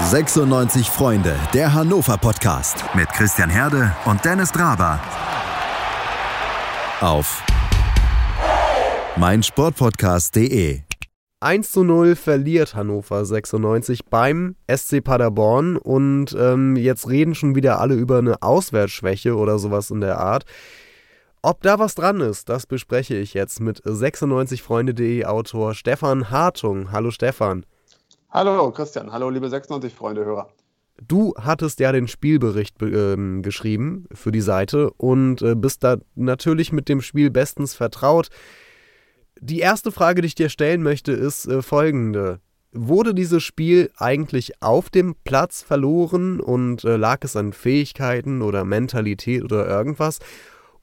96 Freunde, der Hannover Podcast mit Christian Herde und Dennis Draber. Auf meinsportpodcast.de. 1 zu 0 verliert Hannover 96 beim SC Paderborn und ähm, jetzt reden schon wieder alle über eine Auswärtsschwäche oder sowas in der Art. Ob da was dran ist, das bespreche ich jetzt mit 96freunde.de Autor Stefan Hartung. Hallo Stefan. Hallo Christian, hallo liebe 96-Freunde-Hörer. Du hattest ja den Spielbericht äh, geschrieben für die Seite und äh, bist da natürlich mit dem Spiel bestens vertraut. Die erste Frage, die ich dir stellen möchte, ist äh, folgende. Wurde dieses Spiel eigentlich auf dem Platz verloren und äh, lag es an Fähigkeiten oder Mentalität oder irgendwas?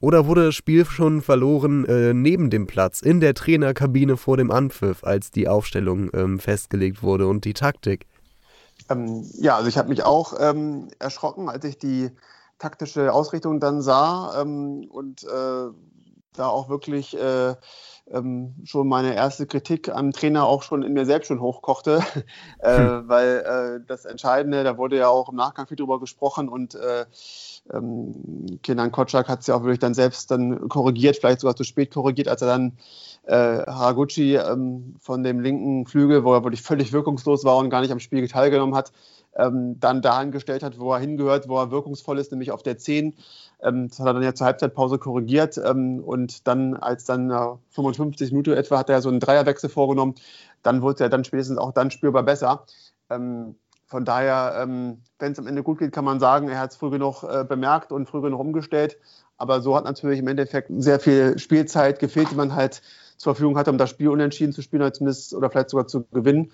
Oder wurde das Spiel schon verloren äh, neben dem Platz, in der Trainerkabine vor dem Anpfiff, als die Aufstellung ähm, festgelegt wurde und die Taktik? Ähm, ja, also ich habe mich auch ähm, erschrocken, als ich die taktische Ausrichtung dann sah ähm, und äh, da auch wirklich äh, ähm, schon meine erste Kritik am Trainer auch schon in mir selbst schon hochkochte, äh, hm. weil äh, das Entscheidende, da wurde ja auch im Nachgang viel drüber gesprochen und äh, ähm, Kenan Kotschak hat es ja auch wirklich dann selbst dann korrigiert, vielleicht sogar zu spät korrigiert, als er dann äh, Haraguchi ähm, von dem linken Flügel, wo er wirklich völlig wirkungslos war und gar nicht am Spiel teilgenommen hat, ähm, dann dahin gestellt hat, wo er hingehört, wo er wirkungsvoll ist, nämlich auf der 10. Ähm, das hat er dann ja zur Halbzeitpause korrigiert ähm, und dann, als dann äh, 55 Minuten etwa, hat er so einen Dreierwechsel vorgenommen. Dann wurde er dann spätestens auch dann spürbar besser. Ähm, von daher, ähm, wenn es am Ende gut geht, kann man sagen, er hat es früh genug äh, bemerkt und früh genug umgestellt. Aber so hat natürlich im Endeffekt sehr viel Spielzeit gefehlt, die man halt zur Verfügung hatte, um das Spiel unentschieden zu spielen oder zumindest oder vielleicht sogar zu gewinnen.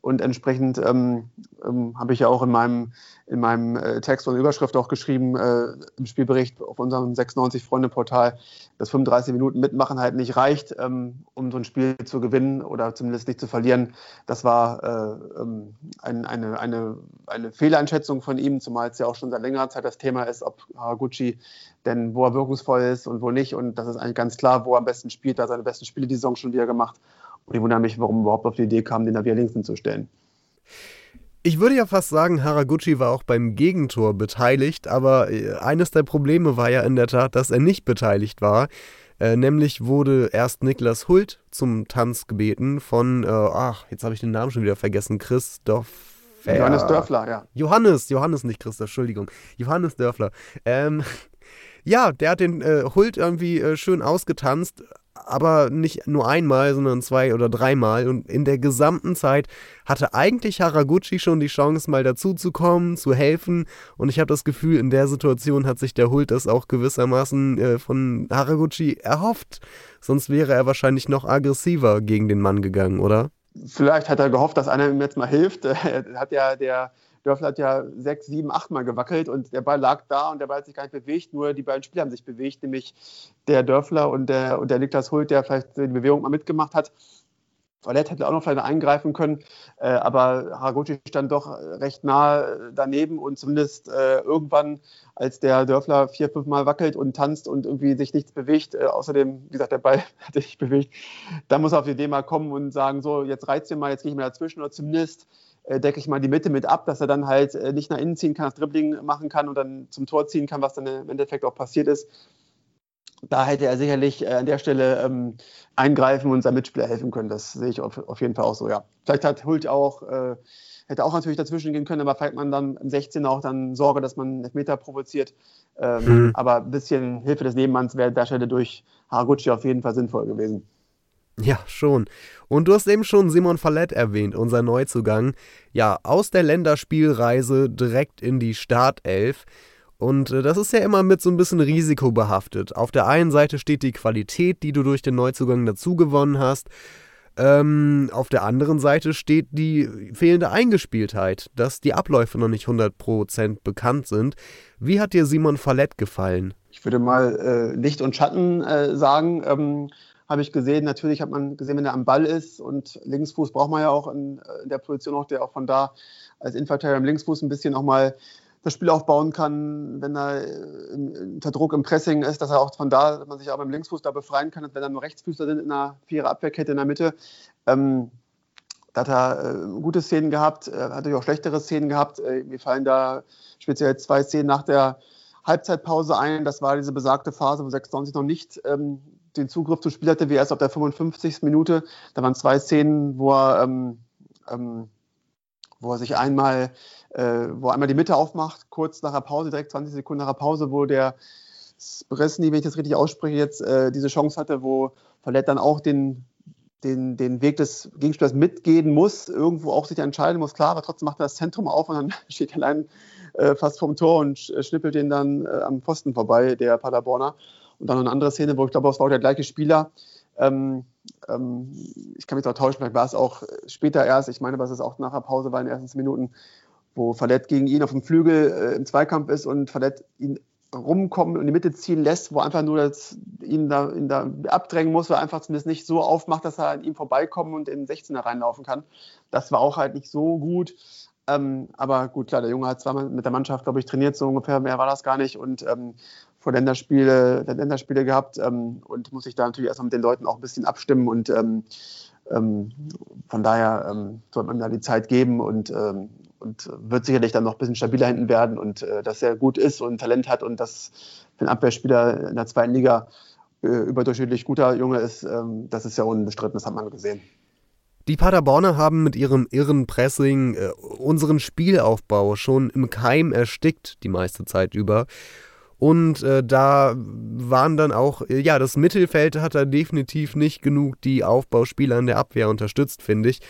Und entsprechend ähm, ähm, habe ich ja auch in meinem, in meinem äh, Text und Überschrift auch geschrieben, äh, im Spielbericht auf unserem 96-Freunde-Portal, dass 35 Minuten mitmachen halt nicht reicht, ähm, um so ein Spiel zu gewinnen oder zumindest nicht zu verlieren. Das war äh, ähm, ein, eine, eine, eine Fehleinschätzung von ihm, zumal es ja auch schon seit längerer Zeit das Thema ist, ob Haraguchi denn wo er wirkungsvoll ist und wo nicht. Und das ist eigentlich ganz klar, wo er am besten spielt. Da seine besten Spiele die Saison schon wieder gemacht. Und ich wundere mich, warum überhaupt auf die Idee kam, den da wieder links hinzustellen. Ich würde ja fast sagen, Haraguchi war auch beim Gegentor beteiligt, aber äh, eines der Probleme war ja in der Tat, dass er nicht beteiligt war. Äh, nämlich wurde erst Niklas Hult zum Tanz gebeten von, äh, ach, jetzt habe ich den Namen schon wieder vergessen, Christoph. Johannes Dörfler, ja. Johannes, Johannes, nicht Christoph, Entschuldigung. Johannes Dörfler. Ähm, ja, der hat den äh, Hult irgendwie äh, schön ausgetanzt, aber nicht nur einmal, sondern zwei oder dreimal. Und in der gesamten Zeit hatte eigentlich Haraguchi schon die Chance, mal dazuzukommen, zu helfen. Und ich habe das Gefühl, in der Situation hat sich der Hult das auch gewissermaßen äh, von Haraguchi erhofft. Sonst wäre er wahrscheinlich noch aggressiver gegen den Mann gegangen, oder? Vielleicht hat er gehofft, dass einer ihm jetzt mal hilft. Hat ja der Dörfler hat ja sechs, sieben, acht Mal gewackelt und der Ball lag da und der Ball hat sich gar nicht bewegt, nur die beiden Spieler haben sich bewegt, nämlich der Dörfler und der, und der Niklas Hult, der vielleicht die Bewegung mal mitgemacht hat. Valette hätte auch noch vielleicht eingreifen können, äh, aber Haraguchi stand doch recht nah daneben und zumindest äh, irgendwann, als der Dörfler vier, fünf Mal wackelt und tanzt und irgendwie sich nichts bewegt, äh, außerdem, wie gesagt, der Ball hat sich bewegt, da muss er auf die Idee mal kommen und sagen, so, jetzt reizt ihr mal, jetzt gehe ich mal dazwischen oder zumindest decke ich mal die Mitte mit ab, dass er dann halt äh, nicht nach innen ziehen kann, das Dribbling machen kann und dann zum Tor ziehen kann, was dann im Endeffekt auch passiert ist. Da hätte er sicherlich äh, an der Stelle ähm, eingreifen und seinem Mitspieler helfen können. Das sehe ich auf, auf jeden Fall auch so, ja. Vielleicht hat Hult auch, äh, hätte auch natürlich dazwischen gehen können, aber vielleicht man dann im 16 auch dann Sorge, dass man Elfmeter provoziert. Ähm, mhm. Aber ein bisschen Hilfe des Nebenmanns wäre an der Stelle durch Haraguchi auf jeden Fall sinnvoll gewesen. Ja, schon. Und du hast eben schon Simon Fallett erwähnt, unser Neuzugang. Ja, aus der Länderspielreise direkt in die Startelf. Und äh, das ist ja immer mit so ein bisschen Risiko behaftet. Auf der einen Seite steht die Qualität, die du durch den Neuzugang dazu gewonnen hast. Ähm, auf der anderen Seite steht die fehlende Eingespieltheit, dass die Abläufe noch nicht 100% bekannt sind. Wie hat dir Simon Fallett gefallen? Ich würde mal äh, Licht und Schatten äh, sagen. Ähm, habe ich gesehen. Natürlich hat man gesehen, wenn er am Ball ist und Linksfuß braucht man ja auch in, äh, in der Position auch, der auch von da als Innenverteidiger am Linksfuß ein bisschen auch mal das Spiel aufbauen kann, wenn er äh, unter Druck im Pressing ist, dass er auch von da, dass man sich auch beim Linksfuß da befreien kann, wenn er nur Rechtsfüßler sind in einer vierer Abwehrkette in der Mitte. Ähm, da hat er äh, gute Szenen gehabt, äh, hat natürlich auch schlechtere Szenen gehabt. Äh, mir fallen da speziell zwei Szenen nach der Halbzeitpause ein. Das war diese besagte Phase, wo 96 noch nicht ähm, den Zugriff zum Spiel hatte, wie erst auf der 55. Minute. Da waren zwei Szenen, wo er, ähm, ähm, wo er sich einmal, äh, wo er einmal die Mitte aufmacht, kurz nach der Pause, direkt 20 Sekunden nach der Pause, wo der Bresny, wenn ich das richtig ausspreche, jetzt äh, diese Chance hatte, wo Verlet dann auch den, den, den Weg des Gegenspielers mitgehen muss, irgendwo auch sich entscheiden muss, klar, aber trotzdem macht er das Zentrum auf und dann steht er allein äh, fast vom Tor und äh, schnippelt den dann äh, am Pfosten vorbei, der Paderborner. Und dann noch eine andere Szene, wo ich glaube, es war auch der gleiche Spieler. Ähm, ähm, ich kann mich zwar täuschen, vielleicht war es auch später erst, ich meine, was es auch nach der Pause war in den ersten Minuten, wo Fallett gegen ihn auf dem Flügel äh, im Zweikampf ist und Fallett ihn rumkommen und in die Mitte ziehen lässt, wo einfach nur das, ihn, da, ihn da abdrängen muss, weil einfach zumindest nicht so aufmacht, dass er an ihm vorbeikommen und in den 16er reinlaufen kann. Das war auch halt nicht so gut. Ähm, aber gut, klar, der Junge hat zweimal mit der Mannschaft, glaube ich, trainiert, so ungefähr, mehr war das gar nicht und ähm, vor Länderspiele, der Länderspiele gehabt ähm, und muss sich da natürlich erstmal mit den Leuten auch ein bisschen abstimmen und ähm, ähm, von daher ähm, sollte man da die Zeit geben und, und wird sicherlich dann noch ein bisschen stabiler hinten werden und äh, dass er gut ist und Talent hat und dass einen Abwehrspieler in der zweiten Liga äh, überdurchschnittlich guter Junge ist, das ist ja unbestritten, das hat man gesehen. Die Paderborner haben mit ihrem irren Pressing äh, unseren Spielaufbau schon im Keim erstickt, die meiste Zeit über. Und äh, da waren dann auch, äh, ja, das Mittelfeld hat da definitiv nicht genug die Aufbauspieler in der Abwehr unterstützt, finde ich.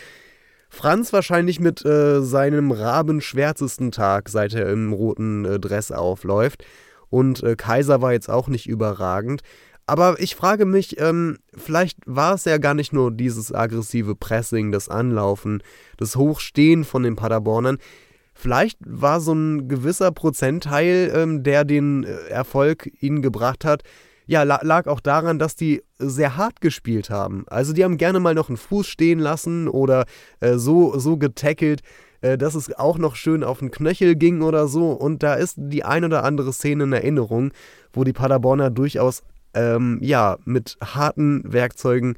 Franz wahrscheinlich mit äh, seinem rabenschwärzesten Tag, seit er im roten äh, Dress aufläuft. Und äh, Kaiser war jetzt auch nicht überragend. Aber ich frage mich, ähm, vielleicht war es ja gar nicht nur dieses aggressive Pressing, das Anlaufen, das Hochstehen von den Paderbornern. Vielleicht war so ein gewisser Prozentteil, ähm, der den äh, Erfolg ihnen gebracht hat, ja, lag auch daran, dass die sehr hart gespielt haben. Also die haben gerne mal noch einen Fuß stehen lassen oder äh, so, so getackelt, äh, dass es auch noch schön auf den Knöchel ging oder so. Und da ist die ein oder andere Szene in Erinnerung, wo die Paderborner durchaus ähm, ja, mit harten Werkzeugen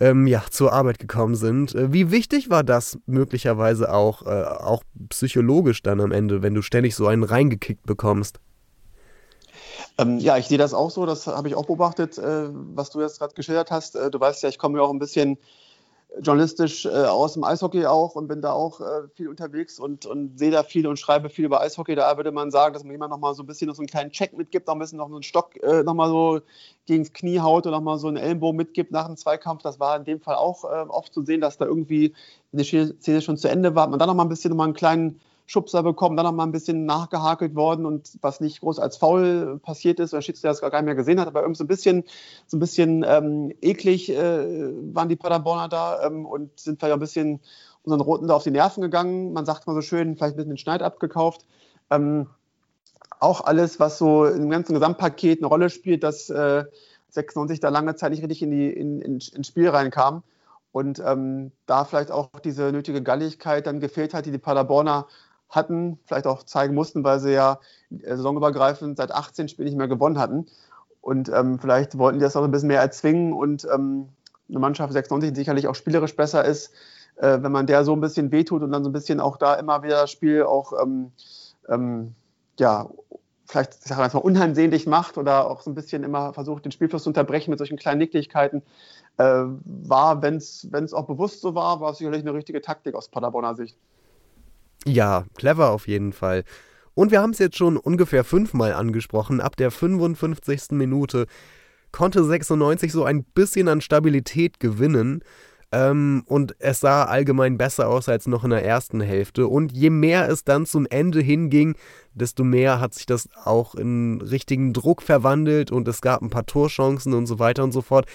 ähm, ja, zur Arbeit gekommen sind. Äh, wie wichtig war das möglicherweise auch, äh, auch psychologisch dann am Ende, wenn du ständig so einen reingekickt bekommst? Ähm, ja, ich sehe das auch so, das habe ich auch beobachtet, äh, was du jetzt gerade geschildert hast. Äh, du weißt ja, ich komme ja auch ein bisschen journalistisch äh, aus dem Eishockey auch und bin da auch äh, viel unterwegs und, und sehe da viel und schreibe viel über Eishockey. Da würde man sagen, dass man jemand noch mal so ein bisschen noch so einen kleinen Check mitgibt, noch ein bisschen noch einen Stock äh, noch mal so gegen das Knie haut und noch mal so einen Ellenbogen mitgibt nach dem Zweikampf. Das war in dem Fall auch äh, oft zu sehen, dass da irgendwie eine Szene schon zu Ende war. Man dann noch mal ein bisschen noch mal einen kleinen Schubser bekommen, dann noch mal ein bisschen nachgehakelt worden und was nicht groß als Foul passiert ist, oder Schiedsrichter das gar nicht mehr gesehen hat, aber irgendwie so ein bisschen, so ein bisschen ähm, eklig äh, waren die Paderborner da ähm, und sind vielleicht auch ein bisschen unseren Roten da auf die Nerven gegangen. Man sagt mal so schön, vielleicht ein bisschen den Schneid abgekauft. Ähm, auch alles, was so im ganzen Gesamtpaket eine Rolle spielt, dass äh, 96 da lange Zeit nicht richtig in die, in, in, ins Spiel reinkam. Und ähm, da vielleicht auch diese nötige Galligkeit dann gefehlt hat, die die Paderborner hatten, vielleicht auch zeigen mussten, weil sie ja äh, saisonübergreifend seit 18 Spielen nicht mehr gewonnen hatten. Und ähm, vielleicht wollten die das auch ein bisschen mehr erzwingen und ähm, eine Mannschaft 96 sicherlich auch spielerisch besser ist, äh, wenn man der so ein bisschen wehtut und dann so ein bisschen auch da immer wieder das Spiel auch ähm, ähm ja, vielleicht ich sage mal, unansehnlich macht oder auch so ein bisschen immer versucht, den Spielfluss zu unterbrechen mit solchen kleinen Nicklichkeiten, äh, war, wenn es auch bewusst so war, war es sicherlich eine richtige Taktik aus Paderborner Sicht. Ja, clever auf jeden Fall. Und wir haben es jetzt schon ungefähr fünfmal angesprochen. Ab der 55. Minute konnte 96 so ein bisschen an Stabilität gewinnen. Ähm, und es sah allgemein besser aus als noch in der ersten Hälfte. Und je mehr es dann zum Ende hinging, desto mehr hat sich das auch in richtigen Druck verwandelt und es gab ein paar Torchancen und so weiter und so fort.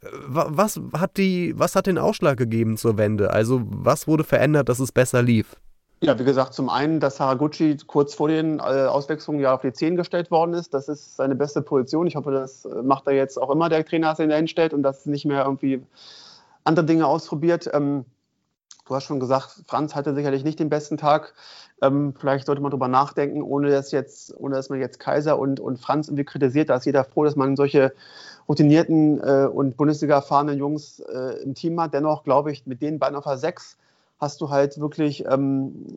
Äh, was hat, die, was hat den Ausschlag gegeben zur Wende? Also, was wurde verändert, dass es besser lief? Ja, wie gesagt, zum einen, dass Haraguchi kurz vor den äh, Auswechslungen ja auf die 10 gestellt worden ist. Das ist seine beste Position. Ich hoffe, das äh, macht er jetzt auch immer, der Trainer, als er ihn dahin stellt und dass nicht mehr irgendwie andere Dinge ausprobiert. Ähm, du hast schon gesagt, Franz hatte sicherlich nicht den besten Tag. Ähm, vielleicht sollte man darüber nachdenken, ohne dass, jetzt, ohne dass man jetzt Kaiser und, und Franz irgendwie kritisiert. Da ist jeder froh, dass man solche routinierten äh, und Bundesliga erfahrenen Jungs äh, im Team hat. Dennoch glaube ich, mit den beiden auf der 6 hast du halt wirklich ähm,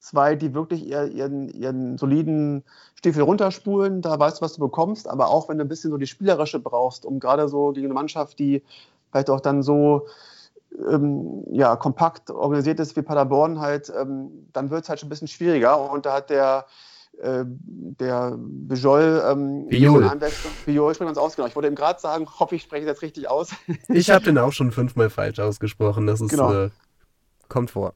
zwei, die wirklich ihren, ihren soliden Stiefel runterspulen. Da weißt du, was du bekommst. Aber auch wenn du ein bisschen so die spielerische brauchst, um gerade so gegen eine Mannschaft, die vielleicht auch dann so ähm, ja, kompakt organisiert ist wie Paderborn halt, ähm, dann wird es halt schon ein bisschen schwieriger. Und da hat der, äh, der Bijol, ähm, Bijol. Bijol spricht ganz aus, genau. Ich wollte ihm gerade sagen, hoffe ich spreche das richtig aus. ich habe den auch schon fünfmal falsch ausgesprochen. Das ist genau. äh, kommt vor.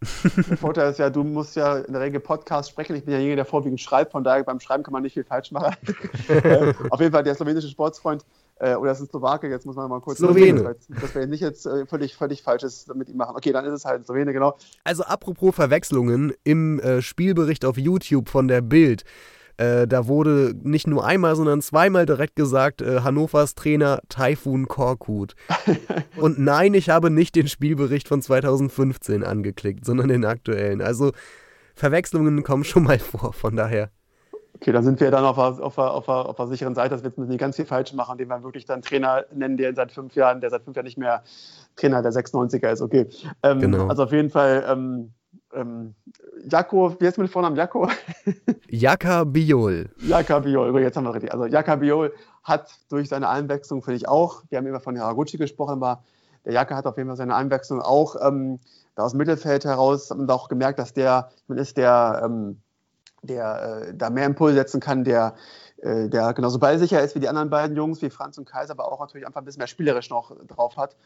Der Vorteil ist ja, du musst ja in der Regel Podcast sprechen. Ich bin ja jeder, der vorwiegend schreibt, von daher beim Schreiben kann man nicht viel falsch machen. Äh, auf jeden Fall der slowenische Sportsfreund äh, oder ist ein Slowake, jetzt muss man mal kurz Slowene. dass wir nicht jetzt äh, völlig, völlig Falsches mit ihm machen. Okay, dann ist es halt Slowene, genau. Also apropos Verwechslungen, im äh, Spielbericht auf YouTube von der Bild äh, da wurde nicht nur einmal, sondern zweimal direkt gesagt, äh, Hannovers Trainer Taifun Korkut. Und nein, ich habe nicht den Spielbericht von 2015 angeklickt, sondern den aktuellen. Also Verwechslungen kommen schon mal vor, von daher. Okay, dann sind wir dann auf der, auf, der, auf, der, auf der sicheren Seite, dass wir jetzt nicht ganz viel falsch machen, indem wir wirklich dann Trainer nennen, der seit fünf Jahren, der seit fünf Jahren nicht mehr Trainer der 96er ist. Okay. Ähm, genau. Also auf jeden Fall ähm, ähm, Jako, wie heißt mit Vornamen Jako? Jaka Biol. Jaka Biol, jetzt haben wir richtig. Also Jaka Biol hat durch seine Einwechslung, finde ich auch, wir haben immer von Haraguchi gesprochen, aber der Jaka hat auf jeden Fall seine Einwechslung auch ähm, da aus dem Mittelfeld heraus haben wir auch gemerkt, dass der man ist, der, ähm, der äh, da mehr Impuls setzen kann, der, äh, der genauso ballsicher ist wie die anderen beiden Jungs, wie Franz und Kaiser, aber auch natürlich einfach ein bisschen mehr spielerisch noch drauf hat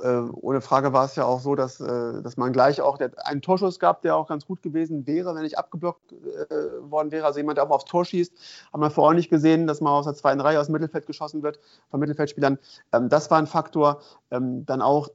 äh, ohne Frage war es ja auch so, dass, äh, dass man gleich auch der, einen Torschuss gab, der auch ganz gut gewesen wäre, wenn ich abgeblockt äh, worden wäre. Also jemand, der auch mal aufs Tor schießt, haben wir vorher nicht gesehen, dass man aus der zweiten Reihe aus dem Mittelfeld geschossen wird von Mittelfeldspielern. Ähm, das war ein Faktor. Ähm, dann auch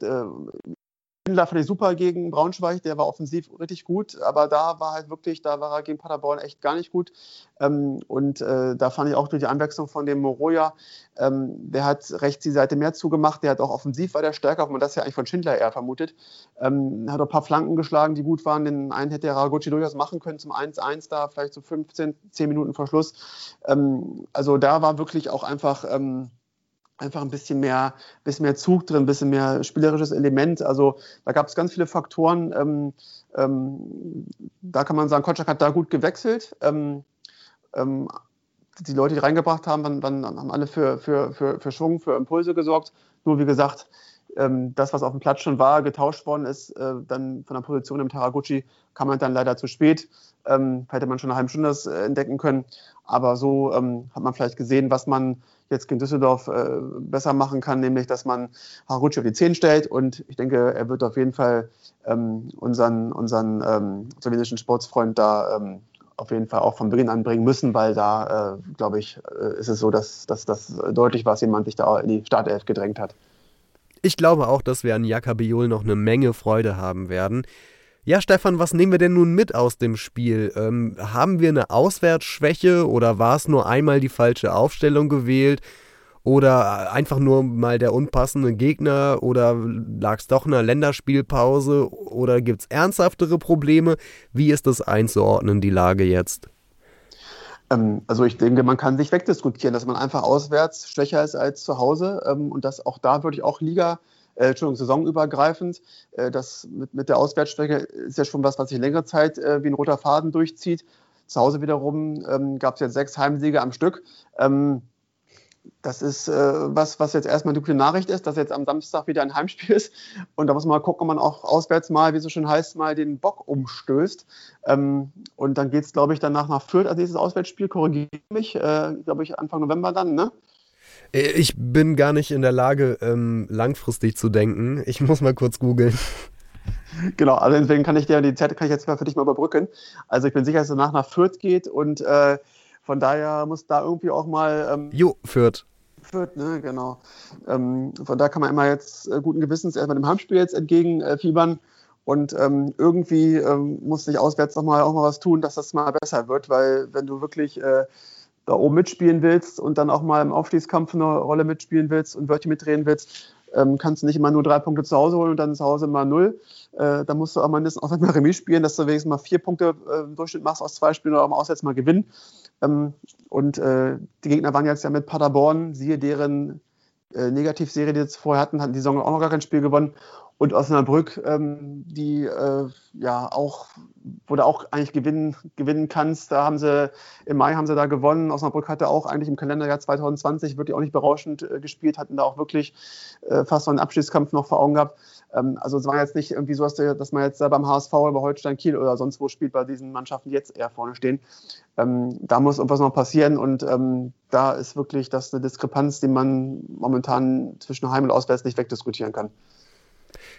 Schindler fand ich super gegen Braunschweig, der war offensiv richtig gut, aber da war halt wirklich, da war er gegen Paderborn echt gar nicht gut. Ähm, und äh, da fand ich auch durch die Anwechslung von dem Moroja, ähm, der hat rechts die Seite mehr zugemacht, der hat auch offensiv war der stärker, wo man das ja eigentlich von Schindler eher vermutet. Ähm, hat auch ein paar Flanken geschlagen, die gut waren. Den einen hätte Ragucci durchaus machen können zum 1-1 da, vielleicht so 15, 10 Minuten vor Schluss. Also da war wirklich auch einfach einfach ein bisschen mehr, bisschen mehr Zug drin, ein bisschen mehr spielerisches Element. Also da gab es ganz viele Faktoren. Ähm, ähm, da kann man sagen, Kotschak hat da gut gewechselt. Ähm, ähm die Leute, die reingebracht haben, dann, dann haben alle für, für, für, für Schwung, für Impulse gesorgt. Nur wie gesagt, ähm, das, was auf dem Platz schon war, getauscht worden ist, äh, dann von der Position im Taraguchi, kam man dann leider zu spät. Ähm, hätte man schon eine halbe Stunde das äh, entdecken können. Aber so hat man vielleicht gesehen, was man jetzt gegen Düsseldorf äh, besser machen kann, nämlich dass man Haraguchi auf die 10 stellt und ich denke, er wird auf jeden Fall ähm, unseren, unseren ähm, slowenischen Sportsfreund da ähm, auf jeden Fall auch von Beginn an bringen müssen, weil da, äh, glaube ich, äh, ist es so, dass, dass das deutlich war, dass jemand sich da in die Startelf gedrängt hat. Ich glaube auch, dass wir an Jakabiol noch eine Menge Freude haben werden. Ja, Stefan, was nehmen wir denn nun mit aus dem Spiel? Ähm, haben wir eine Auswärtsschwäche oder war es nur einmal die falsche Aufstellung gewählt? Oder einfach nur mal der unpassende Gegner? Oder lag es doch in einer Länderspielpause? Oder gibt es ernsthaftere Probleme? Wie ist das einzuordnen, die Lage jetzt? Ähm, also ich denke, man kann sich wegdiskutieren, dass man einfach auswärts schwächer ist als zu Hause. Ähm, und dass auch da würde ich auch Liga äh, Entschuldigung, saisonübergreifend. Äh, das mit, mit der Auswärtsstrecke ist ja schon was, was sich längere Zeit äh, wie ein roter Faden durchzieht. Zu Hause wiederum ähm, gab es jetzt sechs Heimsiege am Stück. Ähm, das ist äh, was, was jetzt erstmal eine gute Nachricht ist, dass jetzt am Samstag wieder ein Heimspiel ist. Und da muss man mal gucken, ob man auch auswärts mal, wie es so schön heißt, mal den Bock umstößt. Ähm, und dann geht es, glaube ich, danach nach Fürth als nächstes Auswärtsspiel. Korrigiere mich, äh, glaube ich, Anfang November dann, ne? Äh, ich bin gar nicht in der Lage, ähm, langfristig zu denken. Ich muss mal kurz googeln. Genau, also deswegen kann ich dir die Zeit kann ich jetzt mal für dich mal überbrücken. Also ich bin sicher, dass es danach nach Fürth geht und äh, von daher muss da irgendwie auch mal. Ähm, jo, Fürth. Fürth, ne, genau. Ähm, von da kann man immer jetzt äh, guten Gewissens erstmal dem Heimspiel jetzt entgegenfiebern. Äh, und ähm, irgendwie ähm, muss sich auswärts noch mal, auch mal was tun, dass das mal besser wird, weil wenn du wirklich äh, da oben mitspielen willst und dann auch mal im Aufstiegskampf eine Rolle mitspielen willst und Wörtchen mitdrehen willst, ähm, kannst du nicht immer nur drei Punkte zu Hause holen und dann zu Hause mal null. Äh, da musst du auch mindestens auch mal Remis spielen, dass du wenigstens mal vier Punkte äh, im Durchschnitt machst aus zwei Spielen oder auch mal auswärts mal gewinnen. Ähm, und äh, die Gegner waren jetzt ja mit Paderborn, siehe deren äh, Negativserie, die sie vorher hatten, hatten die Saison auch noch gar kein Spiel gewonnen und Osnabrück, ähm, die äh, ja auch, wo du auch eigentlich gewinnen, gewinnen kannst. Da haben sie, im Mai haben sie da gewonnen. Osnabrück hatte auch eigentlich im Kalenderjahr 2020 wirklich auch nicht berauschend äh, gespielt, hatten da auch wirklich äh, fast so einen Abschiedskampf noch vor Augen gehabt. Ähm, also es war jetzt nicht irgendwie so, dass man jetzt beim HSV oder Holstein Kiel oder sonst wo spielt bei diesen Mannschaften, jetzt eher vorne stehen. Ähm, da muss irgendwas noch passieren und ähm, da ist wirklich das eine Diskrepanz, die man momentan zwischen Heim und Auswärts nicht wegdiskutieren kann.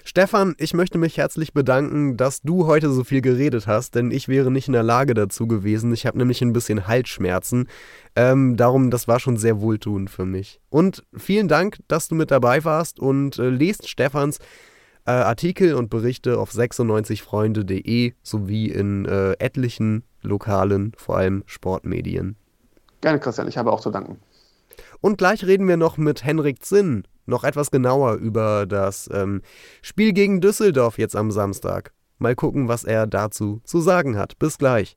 Stefan, ich möchte mich herzlich bedanken, dass du heute so viel geredet hast, denn ich wäre nicht in der Lage dazu gewesen. Ich habe nämlich ein bisschen Halsschmerzen. Ähm, darum, das war schon sehr wohltuend für mich. Und vielen Dank, dass du mit dabei warst und äh, lest Stefans äh, Artikel und Berichte auf 96freunde.de sowie in äh, etlichen lokalen, vor allem Sportmedien. Gerne, Christian, ich habe auch zu danken. Und gleich reden wir noch mit Henrik Zinn noch etwas genauer über das ähm, Spiel gegen Düsseldorf jetzt am Samstag. Mal gucken, was er dazu zu sagen hat. Bis gleich.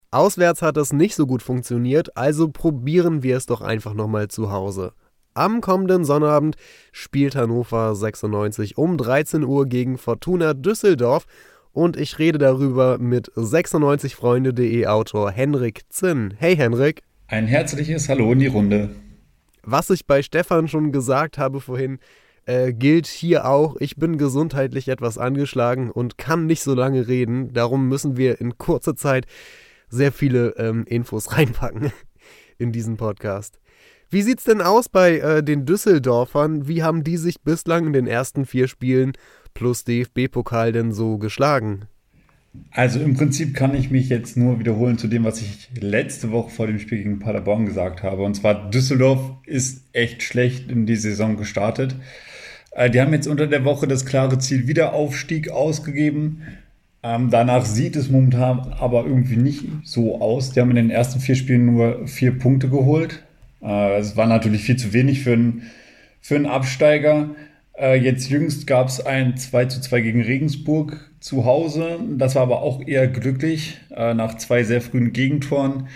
Auswärts hat es nicht so gut funktioniert, also probieren wir es doch einfach nochmal zu Hause. Am kommenden Sonnabend spielt Hannover 96 um 13 Uhr gegen Fortuna Düsseldorf und ich rede darüber mit 96freunde.de Autor Henrik Zinn. Hey Henrik. Ein herzliches Hallo in die Runde. Was ich bei Stefan schon gesagt habe vorhin, äh, gilt hier auch. Ich bin gesundheitlich etwas angeschlagen und kann nicht so lange reden. Darum müssen wir in kurzer Zeit sehr viele ähm, Infos reinpacken in diesen Podcast. Wie sieht's denn aus bei äh, den Düsseldorfern? Wie haben die sich bislang in den ersten vier Spielen plus DFB-Pokal denn so geschlagen? Also im Prinzip kann ich mich jetzt nur wiederholen zu dem, was ich letzte Woche vor dem Spiel gegen Paderborn gesagt habe. Und zwar Düsseldorf ist echt schlecht in die Saison gestartet. Äh, die haben jetzt unter der Woche das klare Ziel Wiederaufstieg ausgegeben. Ähm, danach sieht es momentan aber irgendwie nicht so aus. Die haben in den ersten vier Spielen nur vier Punkte geholt. Äh, es war natürlich viel zu wenig für einen, für Absteiger. Äh, jetzt jüngst gab es ein 2 zu 2 gegen Regensburg zu Hause. Das war aber auch eher glücklich. Äh, nach zwei sehr frühen Gegentoren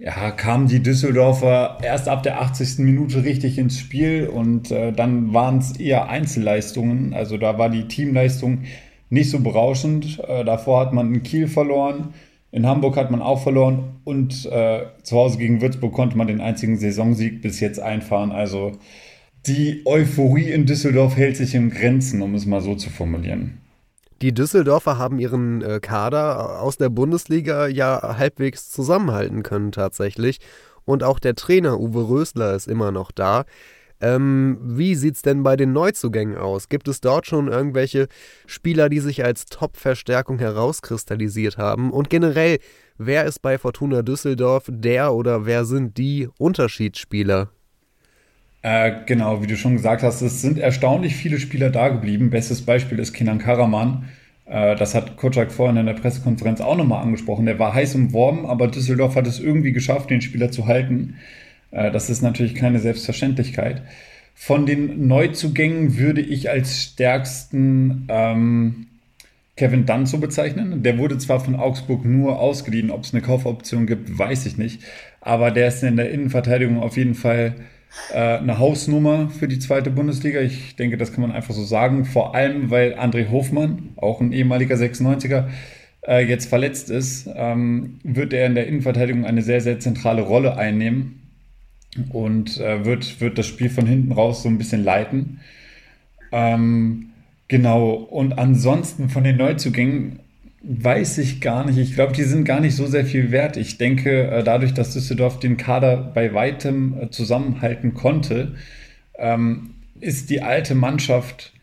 ja, kamen die Düsseldorfer erst ab der 80. Minute richtig ins Spiel und äh, dann waren es eher Einzelleistungen. Also da war die Teamleistung nicht so berauschend. Äh, davor hat man in Kiel verloren. In Hamburg hat man auch verloren und äh, zu Hause gegen Würzburg konnte man den einzigen Saisonsieg bis jetzt einfahren. Also die Euphorie in Düsseldorf hält sich in Grenzen, um es mal so zu formulieren. Die Düsseldorfer haben ihren äh, Kader aus der Bundesliga ja halbwegs zusammenhalten können tatsächlich. Und auch der Trainer Uwe Rösler ist immer noch da. Ähm, wie es denn bei den Neuzugängen aus? Gibt es dort schon irgendwelche Spieler, die sich als Top-Verstärkung herauskristallisiert haben? Und generell, wer ist bei Fortuna Düsseldorf der oder wer sind die Unterschiedsspieler? Äh, genau, wie du schon gesagt hast, es sind erstaunlich viele Spieler da geblieben. Bestes Beispiel ist Kenan Karaman. Äh, das hat Kocak vorhin in der Pressekonferenz auch nochmal angesprochen. Der war heiß umworben, aber Düsseldorf hat es irgendwie geschafft, den Spieler zu halten. Äh, das ist natürlich keine Selbstverständlichkeit. Von den Neuzugängen würde ich als stärksten ähm, Kevin Danzo bezeichnen. Der wurde zwar von Augsburg nur ausgeliehen, ob es eine Kaufoption gibt, weiß ich nicht. Aber der ist in der Innenverteidigung auf jeden Fall äh, eine Hausnummer für die zweite Bundesliga. Ich denke, das kann man einfach so sagen. Vor allem, weil André Hofmann, auch ein ehemaliger 96er, äh, jetzt verletzt ist, ähm, wird er in der Innenverteidigung eine sehr, sehr zentrale Rolle einnehmen und äh, wird, wird das Spiel von hinten raus so ein bisschen leiten. Ähm, genau, und ansonsten von den Neuzugängen Weiß ich gar nicht. Ich glaube, die sind gar nicht so sehr viel wert. Ich denke, äh, dadurch, dass Düsseldorf den Kader bei weitem äh, zusammenhalten konnte, ähm, ist die alte Mannschaft,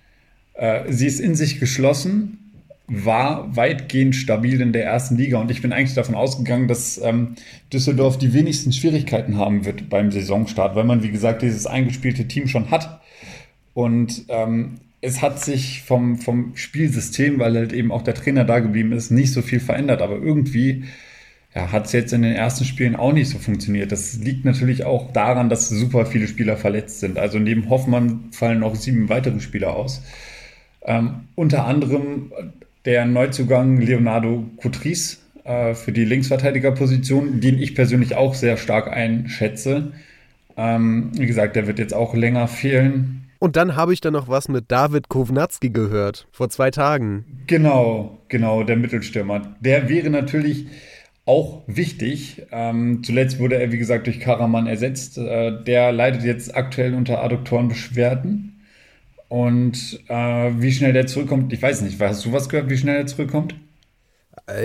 äh, sie ist in sich geschlossen, war weitgehend stabil in der ersten Liga und ich bin eigentlich davon ausgegangen, dass ähm, Düsseldorf die wenigsten Schwierigkeiten haben wird beim Saisonstart, weil man, wie gesagt, dieses eingespielte Team schon hat. Und ähm, es hat sich vom, vom Spielsystem, weil halt eben auch der Trainer da geblieben ist, nicht so viel verändert. Aber irgendwie ja, hat es jetzt in den ersten Spielen auch nicht so funktioniert. Das liegt natürlich auch daran, dass super viele Spieler verletzt sind. Also neben Hoffmann fallen noch sieben weitere Spieler aus. Ähm, unter anderem der Neuzugang Leonardo Coutris äh, für die Linksverteidigerposition, den ich persönlich auch sehr stark einschätze. Ähm, wie gesagt, der wird jetzt auch länger fehlen. Und dann habe ich dann noch was mit David Kovnatski gehört, vor zwei Tagen. Genau, genau, der Mittelstürmer. Der wäre natürlich auch wichtig. Ähm, zuletzt wurde er, wie gesagt, durch Karaman ersetzt. Äh, der leidet jetzt aktuell unter Adduktorenbeschwerden. Und äh, wie schnell der zurückkommt, ich weiß nicht. Hast du was gehört, wie schnell er zurückkommt?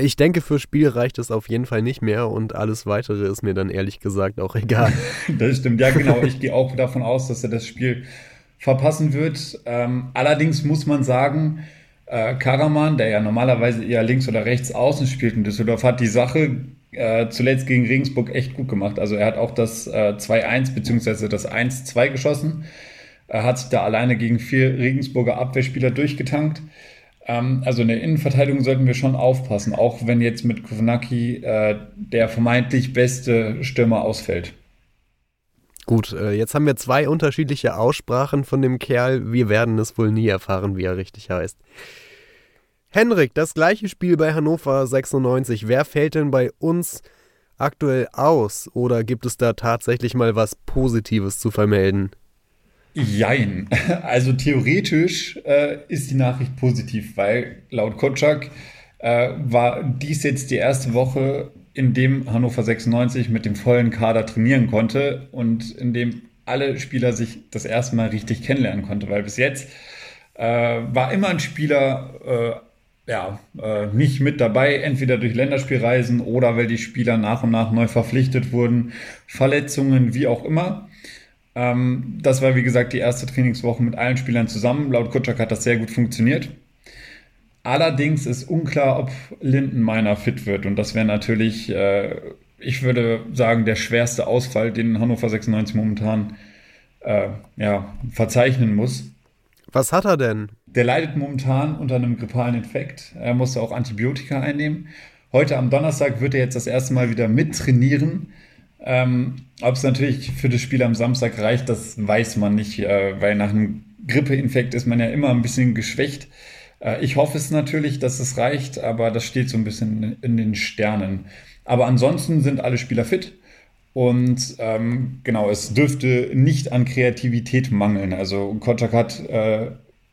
Ich denke, für Spiel reicht es auf jeden Fall nicht mehr und alles weitere ist mir dann ehrlich gesagt auch egal. das stimmt, ja genau. Ich gehe auch davon aus, dass er das Spiel verpassen wird. Ähm, allerdings muss man sagen, äh, Karaman, der ja normalerweise eher links oder rechts außen spielt in Düsseldorf, hat die Sache äh, zuletzt gegen Regensburg echt gut gemacht. Also er hat auch das äh, 2-1 bzw. das 1-2 geschossen. Er hat sich da alleine gegen vier Regensburger Abwehrspieler durchgetankt. Ähm, also in der Innenverteidigung sollten wir schon aufpassen, auch wenn jetzt mit Kovnacki äh, der vermeintlich beste Stürmer ausfällt. Gut, äh, jetzt haben wir zwei unterschiedliche Aussprachen von dem Kerl. Wir werden es wohl nie erfahren, wie er richtig heißt. Henrik, das gleiche Spiel bei Hannover 96. Wer fällt denn bei uns aktuell aus? Oder gibt es da tatsächlich mal was Positives zu vermelden? Jein. Also theoretisch äh, ist die Nachricht positiv, weil laut Kotschak äh, war dies jetzt die erste Woche, in dem Hannover 96 mit dem vollen Kader trainieren konnte und in dem alle Spieler sich das erste Mal richtig kennenlernen konnte, weil bis jetzt äh, war immer ein Spieler äh, ja, äh, nicht mit dabei, entweder durch Länderspielreisen oder weil die Spieler nach und nach neu verpflichtet wurden, Verletzungen, wie auch immer. Ähm, das war, wie gesagt, die erste Trainingswoche mit allen Spielern zusammen. Laut Kutschak hat das sehr gut funktioniert. Allerdings ist unklar, ob Lindenmeiner fit wird. Und das wäre natürlich, äh, ich würde sagen, der schwerste Ausfall, den Hannover 96 momentan äh, ja, verzeichnen muss. Was hat er denn? Der leidet momentan unter einem grippalen Infekt. Er musste auch Antibiotika einnehmen. Heute am Donnerstag wird er jetzt das erste Mal wieder mittrainieren. Ähm, Ob es natürlich für das Spiel am Samstag reicht, das weiß man nicht, äh, weil nach einem Grippeinfekt ist man ja immer ein bisschen geschwächt. Äh, ich hoffe es natürlich, dass es reicht, aber das steht so ein bisschen in den Sternen. Aber ansonsten sind alle Spieler fit. Und ähm, genau, es dürfte nicht an Kreativität mangeln. Also Kotschak hat äh,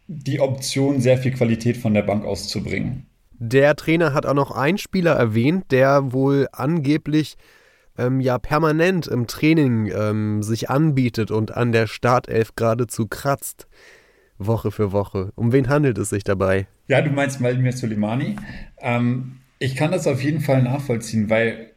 die Option, sehr viel Qualität von der Bank auszubringen. Der Trainer hat auch noch einen Spieler erwähnt, der wohl angeblich ähm, ja permanent im Training ähm, sich anbietet und an der Startelf geradezu kratzt. Woche für Woche. Um wen handelt es sich dabei? Ja, du meinst Vladimir Soleimani. Ähm, ich kann das auf jeden Fall nachvollziehen, weil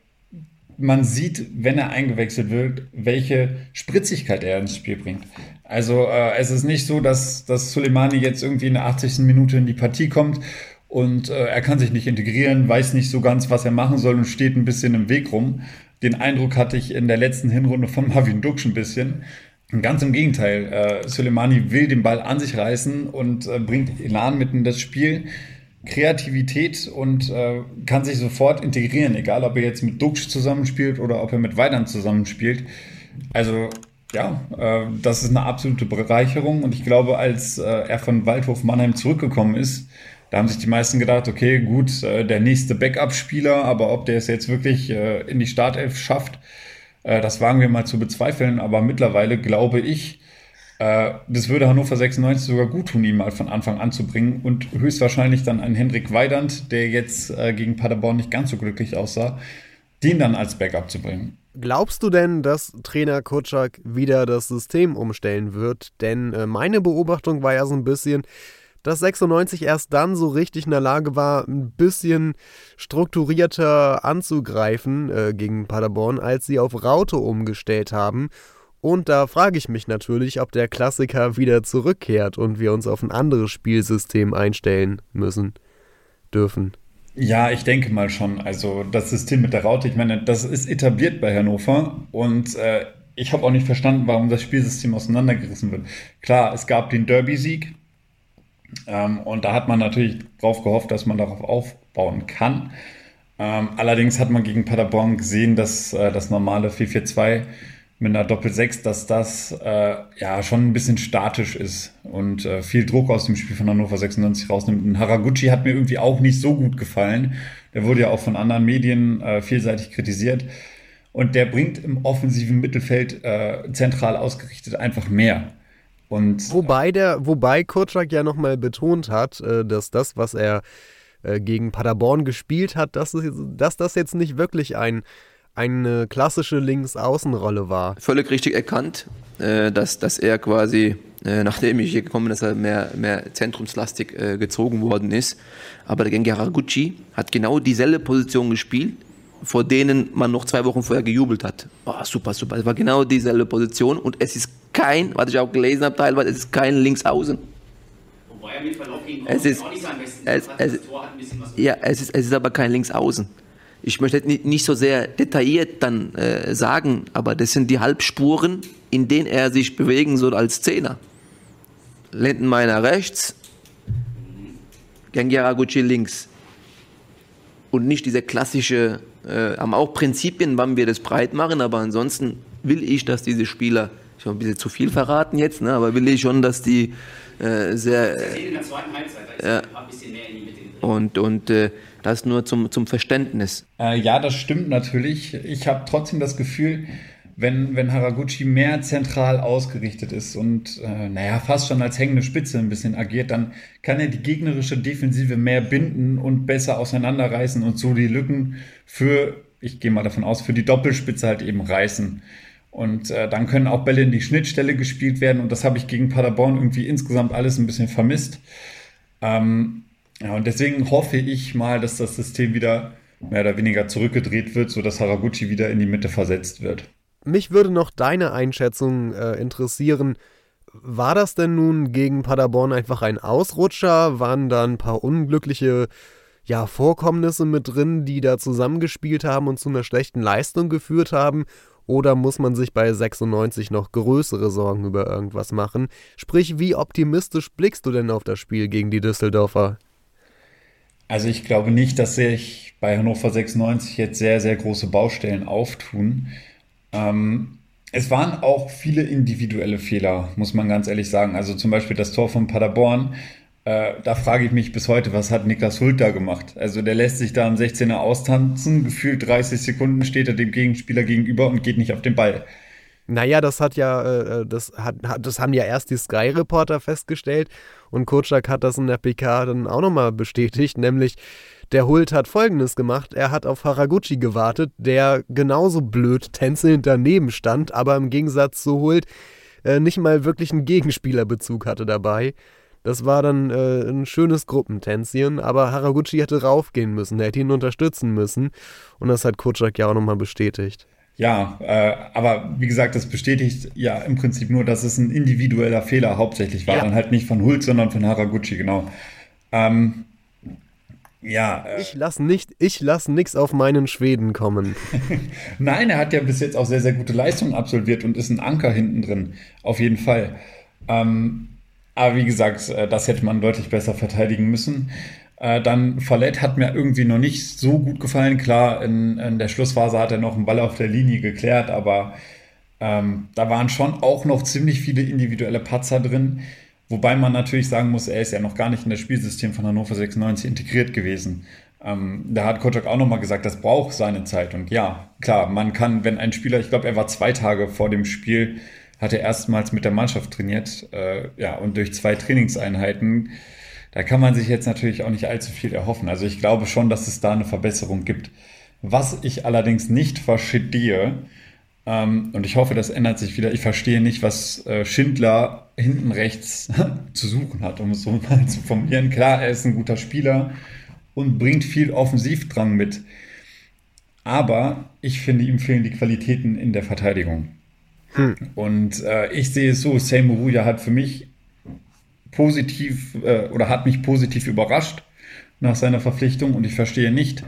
man sieht, wenn er eingewechselt wird, welche Spritzigkeit er ins Spiel bringt. Also äh, es ist nicht so, dass, dass Soleimani jetzt irgendwie in der 80. Minute in die Partie kommt und äh, er kann sich nicht integrieren, weiß nicht so ganz, was er machen soll und steht ein bisschen im Weg rum. Den Eindruck hatte ich in der letzten Hinrunde von Marvin Duksch ein bisschen. Ganz im Gegenteil, äh, Soleimani will den Ball an sich reißen und äh, bringt Elan mitten in das Spiel. Kreativität und äh, kann sich sofort integrieren, egal ob er jetzt mit Duxch zusammenspielt oder ob er mit Weidern zusammenspielt. Also ja, äh, das ist eine absolute Bereicherung und ich glaube, als äh, er von Waldhof Mannheim zurückgekommen ist, da haben sich die meisten gedacht, okay, gut, äh, der nächste Backup-Spieler, aber ob der es jetzt wirklich äh, in die Startelf schafft, äh, das wagen wir mal zu bezweifeln. Aber mittlerweile glaube ich, das würde Hannover 96 sogar gut tun, ihn mal von Anfang an zu bringen und höchstwahrscheinlich dann einen Hendrik Weidand, der jetzt gegen Paderborn nicht ganz so glücklich aussah, den dann als Backup zu bringen. Glaubst du denn, dass Trainer Kutschak wieder das System umstellen wird? Denn meine Beobachtung war ja so ein bisschen, dass 96 erst dann so richtig in der Lage war, ein bisschen strukturierter anzugreifen äh, gegen Paderborn, als sie auf Raute umgestellt haben Und da frage ich mich natürlich, ob der Klassiker wieder zurückkehrt und wir uns auf ein anderes Spielsystem einstellen müssen, dürfen. Ja, ich denke mal schon. Also das System mit der Raute, ich meine, das ist etabliert bei Hannover und äh, ich habe auch nicht verstanden, warum das Spielsystem auseinandergerissen wird. Klar, es gab den Derby-Sieg und da hat man natürlich drauf gehofft, dass man darauf aufbauen kann. Ähm, allerdings hat man gegen Paderborn gesehen, dass äh, das normale 4-4-2 mit einer Doppel-6, dass das äh, ja schon ein bisschen statisch ist und äh, viel Druck aus dem Spiel von Hannover 96 rausnimmt. Und Haraguchi hat mir irgendwie auch nicht so gut gefallen. Der wurde ja auch von anderen Medien äh, vielseitig kritisiert. Und der bringt im offensiven Mittelfeld äh, zentral ausgerichtet einfach mehr. Und, wobei der, wobei Kurczak ja nochmal betont hat, äh, dass das, was er äh, gegen Paderborn gespielt hat, dass, dass das jetzt nicht wirklich ein eine klassische Linksaußenrolle war. Völlig richtig erkannt, äh, dass, dass er quasi, nachdem ich hier gekommen bin, dass er mehr, mehr zentrumslastig gezogen worden ist. Aber der Haraguchi hat genau dieselbe Position gespielt, vor denen man noch zwei Wochen vorher gejubelt hat. Oh, super, super. Es war genau dieselbe Position und es ist kein, was ich auch gelesen habe teilweise, es ist kein Linksaußen. Wobei er mit Verlauf gegen es ist, auch nicht sein Bestes es, es, das Tor hat ein bisschen was Ja, es ist, es ist aber kein Linksaußen ich möchte nicht so sehr detailliert dann äh, sagen, aber das sind die Halbspuren, in denen er sich bewegen soll als Zehner. Lendenmeiner rechts, Gengyaraguchi links. Und nicht diese klassische, äh, haben auch Prinzipien, wann wir das breit machen, aber ansonsten will ich, dass diese Spieler, ich habe ein bisschen zu viel verraten jetzt, ne, aber will ich schon, dass die äh, sehr. Äh, in der zweiten Halbzeit, da ist ein bisschen mehr in die Mitte. Und, und äh, das nur zum, zum Verständnis. Äh, ja, das stimmt natürlich. Ich habe trotzdem das Gefühl, wenn, wenn Haraguchi mehr zentral ausgerichtet ist und, äh, naja, fast schon als hängende Spitze ein bisschen agiert, dann kann er die gegnerische Defensive mehr binden und besser auseinanderreißen und so die Lücken für, ich gehe mal davon aus, für die Doppelspitze halt eben reißen. Und äh, dann können auch Bälle in die Schnittstelle gespielt werden und das habe ich gegen Paderborn irgendwie insgesamt alles ein bisschen vermisst. Ähm, ja, und deswegen hoffe ich mal, dass das System wieder mehr oder weniger zurückgedreht wird, sodass Haraguchi wieder in die Mitte versetzt wird. Mich würde noch deine Einschätzung äh, interessieren. War das denn nun gegen Paderborn einfach ein Ausrutscher? Waren da ein paar unglückliche ja, Vorkommnisse mit drin, die da zusammengespielt haben und zu einer schlechten Leistung geführt haben? Oder muss man sich bei 96 noch größere Sorgen über irgendwas machen? Sprich, wie optimistisch blickst du denn auf das Spiel gegen die Düsseldorfer? Also ich glaube nicht, dass sich bei Hannover 96 jetzt sehr, sehr große Baustellen auftun. Ähm, es waren auch viele individuelle Fehler, muss man ganz ehrlich sagen. Also zum Beispiel das Tor von Paderborn. Äh, da frage ich mich bis heute, was hat Niklas Hult da gemacht? Also der lässt sich da am 16er austanzen, gefühlt 30 Sekunden steht er dem Gegenspieler gegenüber und geht nicht auf den Ball. Naja, das hat ja, äh, äh, das, hat, das haben ja erst die Sky-Reporter festgestellt und Kutschak hat das in der PK dann auch nochmal bestätigt, nämlich der Hult hat folgendes gemacht, er hat auf Haraguchi gewartet, der genauso blöd tänzelnd daneben stand, aber im Gegensatz zu Hult äh, nicht mal wirklich einen Gegenspielerbezug hatte dabei. Das war dann äh, ein schönes Gruppentänzchen, aber Haraguchi hätte raufgehen müssen, er hätte ihn unterstützen müssen und das hat Kutschak ja auch nochmal bestätigt. Ja, äh, aber wie gesagt, das bestätigt ja im Prinzip nur, dass es ein individueller Fehler hauptsächlich war. Ja. Dann halt nicht von Hult, sondern von Haraguchi, genau. Ähm, ja. Äh, ich lasse nicht, ich lasse nichts auf meinen Schweden kommen. Nein, er hat ja bis jetzt auch sehr, sehr gute Leistungen absolviert und ist ein Anker hinten drin. Auf jeden Fall. Ähm, aber wie gesagt, äh, das hätte man deutlich besser verteidigen müssen. Äh, dann Fallett hat mir irgendwie noch nicht so gut gefallen. Klar, in, in der Schlussphase hat er noch einen Ball auf der Linie geklärt, aber ähm, da waren schon auch noch ziemlich viele individuelle Patzer drin. Wobei man natürlich sagen muss, er ist ja noch gar nicht in das Spielsystem von Hannover 96 integriert gewesen. Ähm, da hat Kotschak auch nochmal gesagt, das braucht seine Zeit. Und ja, klar, man kann, wenn ein Spieler, ich glaube, er war zwei Tage vor dem Spiel, hat er erstmals mit der Mannschaft trainiert, äh, ja, und durch zwei Trainingseinheiten da kann man sich jetzt natürlich auch nicht allzu viel erhoffen. Also ich glaube schon, dass es da eine Verbesserung gibt. Was ich allerdings nicht verstehe, ähm, und ich hoffe, das ändert sich wieder, ich verstehe nicht, was äh, Schindler hinten rechts zu suchen hat, um es so mal zu formulieren. Klar, er ist ein guter Spieler und bringt viel Offensivdrang mit. Aber ich finde, ihm fehlen die Qualitäten in der Verteidigung. Hm. Und äh, ich sehe es so, Sam Muruya hat für mich positiv äh, oder hat mich positiv überrascht nach seiner Verpflichtung und ich verstehe nicht,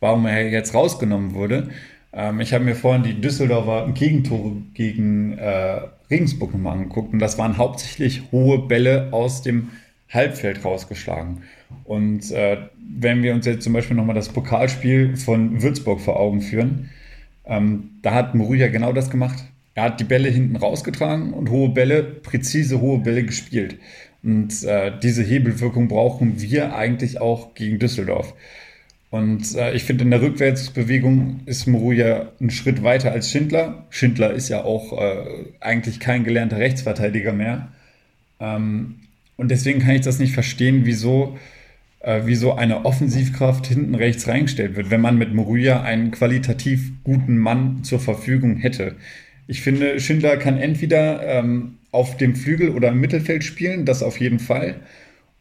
warum er jetzt rausgenommen wurde. Ähm, ich habe mir vorhin die Düsseldorfer Gegentore gegen äh, Regensburg nochmal angeguckt und das waren hauptsächlich hohe Bälle aus dem Halbfeld rausgeschlagen. Und äh, wenn wir uns jetzt zum Beispiel nochmal das Pokalspiel von Würzburg vor Augen führen, ähm, da hat Moruja genau das gemacht. Er hat die Bälle hinten rausgetragen und hohe Bälle, präzise hohe Bälle gespielt. Und äh, diese Hebelwirkung brauchen wir eigentlich auch gegen Düsseldorf. Und äh, ich finde, in der Rückwärtsbewegung ist Moruja einen Schritt weiter als Schindler. Schindler ist ja auch äh, eigentlich kein gelernter Rechtsverteidiger mehr. Ähm, und deswegen kann ich das nicht verstehen, wieso, äh, wieso eine Offensivkraft hinten rechts reingestellt wird, wenn man mit Moruja einen qualitativ guten Mann zur Verfügung hätte. Ich finde, Schindler kann entweder ähm, auf dem Flügel oder im Mittelfeld spielen, das auf jeden Fall.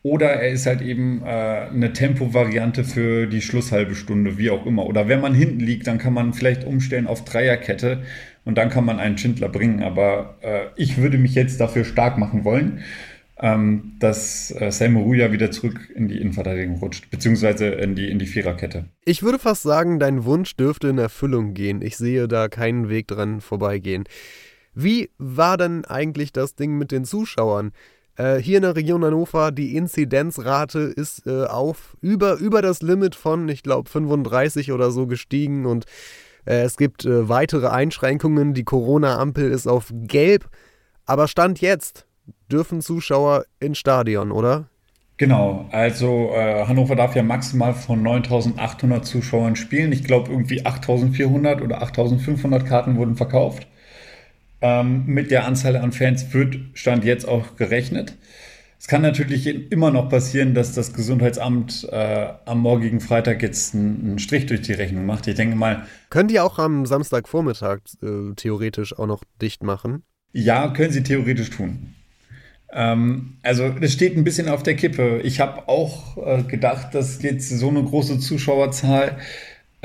Oder er ist halt eben äh, eine Tempo-Variante für die Schlusshalbe Stunde, wie auch immer. Oder wenn man hinten liegt, dann kann man vielleicht umstellen auf Dreierkette und dann kann man einen Schindler bringen. Aber äh, ich würde mich jetzt dafür stark machen wollen, ähm, dass äh, Sam Ruja wieder zurück in die Innenverteidigung rutscht, beziehungsweise in die, in die Viererkette. Ich würde fast sagen, dein Wunsch dürfte in Erfüllung gehen. Ich sehe da keinen Weg dran vorbeigehen. Wie war denn eigentlich das Ding mit den Zuschauern? Äh, hier in der Region Hannover, die Inzidenzrate ist äh, auf über, über das Limit von, ich glaube, 35 oder so gestiegen und äh, es gibt äh, weitere Einschränkungen. Die Corona-Ampel ist auf gelb. Aber Stand jetzt dürfen Zuschauer ins Stadion, oder? Genau, also äh, Hannover darf ja maximal von 9.800 Zuschauern spielen. Ich glaube, irgendwie 8.400 oder 8.500 Karten wurden verkauft. Ähm, mit der Anzahl an Fans wird Stand jetzt auch gerechnet. Es kann natürlich immer noch passieren, dass das Gesundheitsamt äh, am morgigen Freitag jetzt einen, Strich durch die Rechnung macht. Ich denke mal. Könnt ihr auch am Samstagvormittag äh, theoretisch auch noch dicht machen? Ja, können sie theoretisch tun. Ähm, also, das steht ein bisschen auf der Kippe. Ich habe auch äh, gedacht, dass jetzt so eine große Zuschauerzahl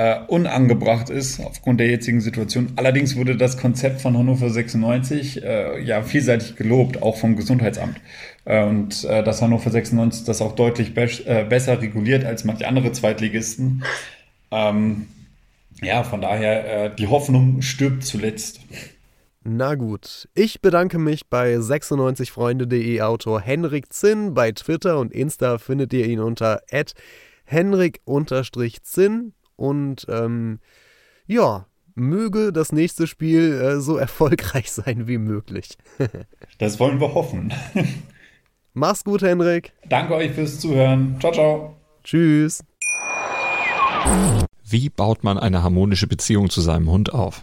äh, unangebracht ist aufgrund der jetzigen Situation. Allerdings wurde das Konzept von Hannover 96 äh, ja vielseitig gelobt, auch vom Gesundheitsamt. Äh, und äh, dass Hannover 96 das auch deutlich be äh, besser reguliert als manche andere Zweitligisten. Ähm, ja, von daher, die Hoffnung stirbt zuletzt. Na gut, ich bedanke mich bei 96freunde.de Autor Henrik Zinn. Bei Twitter und Insta findet ihr ihn unter henrik-zinn. Und ähm, ja, möge das nächste Spiel äh, so erfolgreich sein wie möglich. das wollen wir hoffen. Mach's gut, Henrik. Danke euch fürs Zuhören. Ciao, ciao. Tschüss. Wie baut man eine harmonische Beziehung zu seinem Hund auf?